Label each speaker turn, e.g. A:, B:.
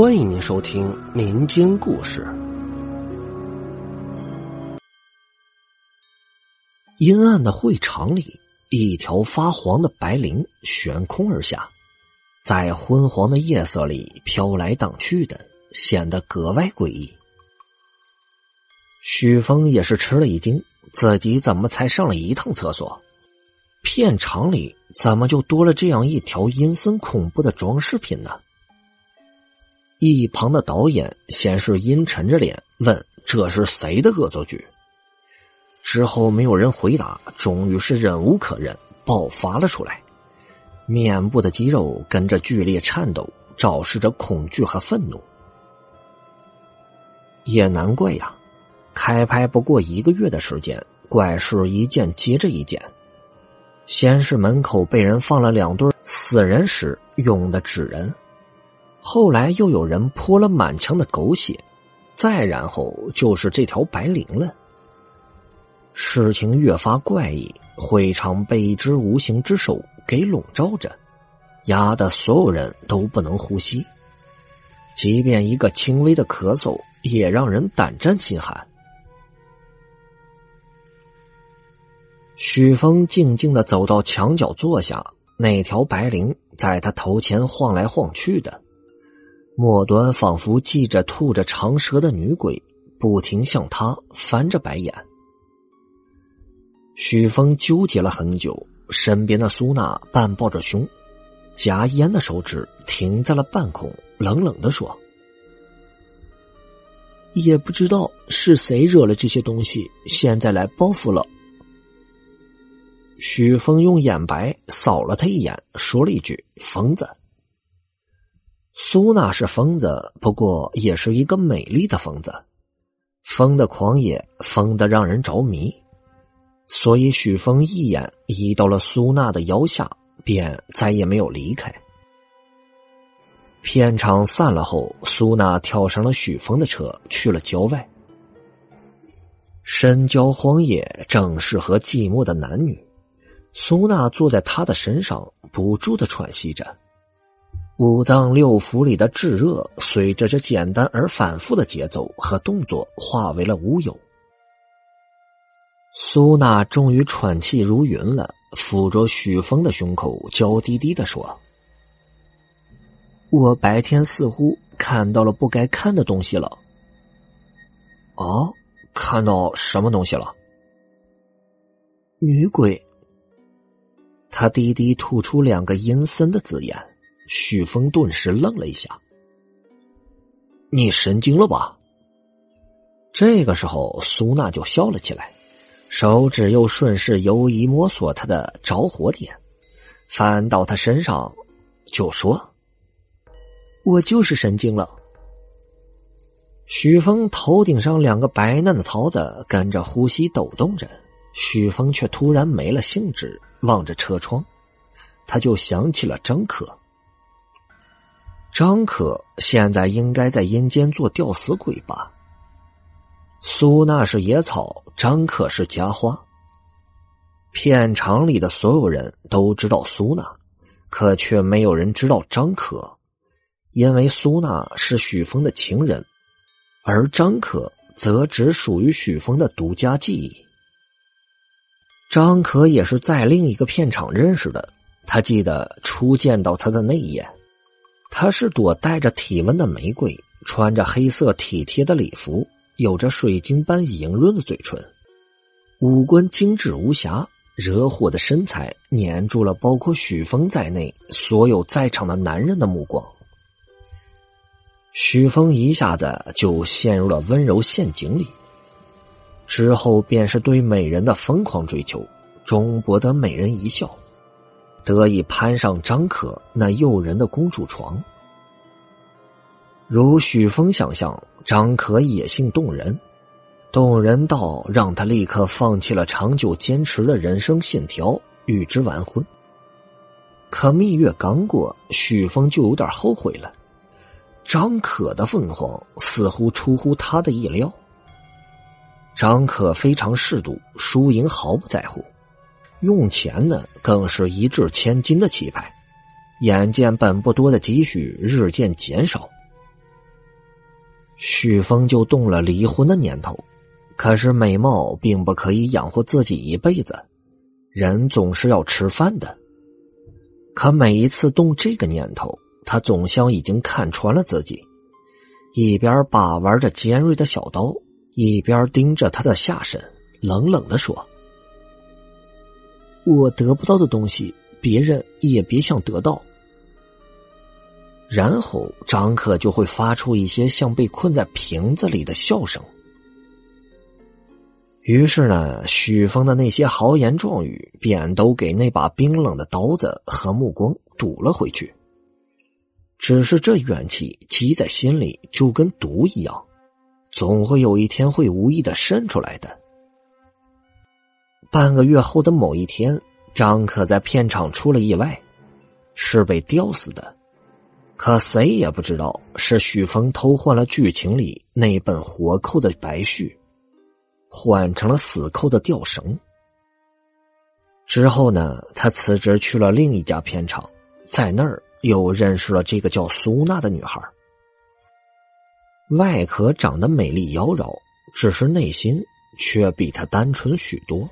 A: 欢迎您收听民间故事。阴暗的会场里，一条发黄的白绫悬空而下，在昏黄的夜色里飘来荡去的，显得格外诡异。许峰也是吃了一惊，自己怎么才上了一趟厕所？片场里怎么就多了这样一条阴森恐怖的装饰品呢？一旁的导演先是阴沉着脸问：“这是谁的恶作剧？”之后没有人回答，终于是忍无可忍，爆发了出来，面部的肌肉跟着剧烈颤抖，昭示着恐惧和愤怒。也难怪呀，开拍不过一个月的时间，怪事一件接着一件。先是门口被人放了两对死人时用的纸人，后来又有人泼了满墙的狗血，再然后就是这条白绫了。事情越发怪异，会场被一只无形之手给笼罩着，压得所有人都不能呼吸，即便一个轻微的咳嗽也让人胆战心寒。许峰静静的走到墙角坐下，那条白绫在他头前晃来晃去的，末端仿佛系着吐着长舌的女鬼，不停向他翻着白眼。许峰纠结了很久，身边的苏娜半抱着胸，夹烟的手指停在了半空，冷冷的说：“也不知道是谁惹了这些东西，现在来报复了。”许峰用眼白扫了他一眼，说了一句：“疯子。”苏娜是疯子，不过也是一个美丽的疯子，疯的狂野，疯的让人着迷。所以许峰一眼移到了苏娜的腰下，便再也没有离开。片场散了后，苏娜跳上了许峰的车，去了郊外。深郊荒野正适合寂寞的男女。苏娜坐在他的身上，不住的喘息着。五脏六腑里的炙热，随着这简单而反复的节奏和动作，化为了乌有。苏娜终于喘气如云了，抚着许峰的胸口，娇滴滴的说：“我白天似乎看到了不该看的东西了。”“哦，看到什么东西了？”“女鬼。”他低低吐出两个阴森的字眼，许峰顿时愣了一下。“你神经了吧？”这个时候，苏娜就笑了起来，手指又顺势游移摸索他的着火点，翻到他身上，就说：“我就是神经了。”许峰头顶上两个白嫩的桃子跟着呼吸抖动着，许峰却突然没了兴致。望着车窗，他就想起了张可。张可现在应该在阴间做吊死鬼吧？苏娜是野草，张可是家花。片场里的所有人都知道苏娜，可却没有人知道张可，因为苏娜是许峰的情人，而张可则只属于许峰的独家记忆。张可也是在另一个片场认识的。他记得初见到他的那一眼，她是朵带着体温的玫瑰，穿着黑色体贴的礼服，有着水晶般莹润的嘴唇，五官精致无瑕，惹火的身材粘住了包括许峰在内所有在场的男人的目光。许峰一下子就陷入了温柔陷阱里。之后便是对美人的疯狂追求，终博得美人一笑，得以攀上张可那诱人的公主床。如许峰想象，张可野性动人，动人到让他立刻放弃了长久坚持的人生信条，与之完婚。可蜜月刚过，许峰就有点后悔了。张可的凤凰似乎出乎他的意料。张可非常适度，输赢毫不在乎，用钱呢更是一掷千金的气派。眼见本不多的积蓄日渐减少，许峰就动了离婚的念头。可是美貌并不可以养活自己一辈子，人总是要吃饭的。可每一次动这个念头，他总像已经看穿了自己，一边把玩着尖锐的小刀，一边盯着他的下身，冷冷的说：“我得不到的东西，别人也别想得到。”然后张可就会发出一些像被困在瓶子里的笑声。于是呢，许峰的那些豪言壮语便都给那把冰冷的刀子和目光堵了回去。只是这怨气积在心里，就跟毒一样，总会有一天会无意的渗出来的。半个月后的某一天，张可在片场出了意外，是被吊死的。可谁也不知道是许峰偷换了剧情里那本活扣的白絮。换成了死扣的吊绳。之后呢，他辞职去了另一家片场，在那儿又认识了这个叫苏娜的女孩。外壳长得美丽妖娆，只是内心却比她单纯许多。